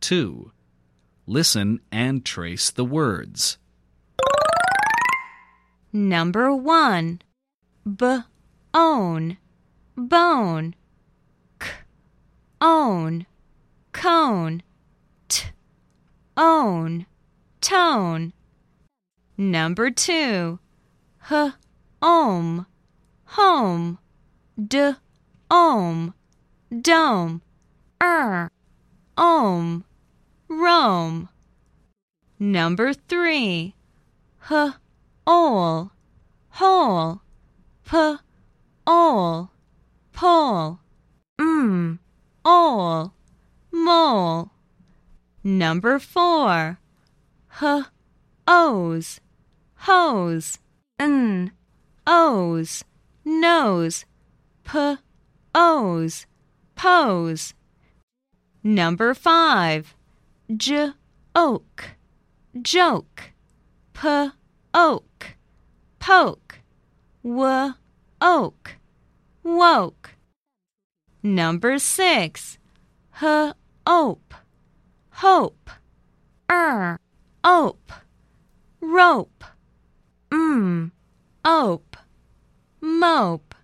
2. Listen and trace the words. Number 1. B own bone. K own cone. T own tone. Number 2. H ohm home. D ohm dome. Er ohm Rome. Number three. H. Ole hole p. Ole pole m. Ole mole. Number four. H. O's. Hose. N. O's. Nose. P. O's. Pose. Number five. J oak, joke, p oak, poke, w oak, woke. Number six, h ope, hope, er ope, rope, m ope, mope.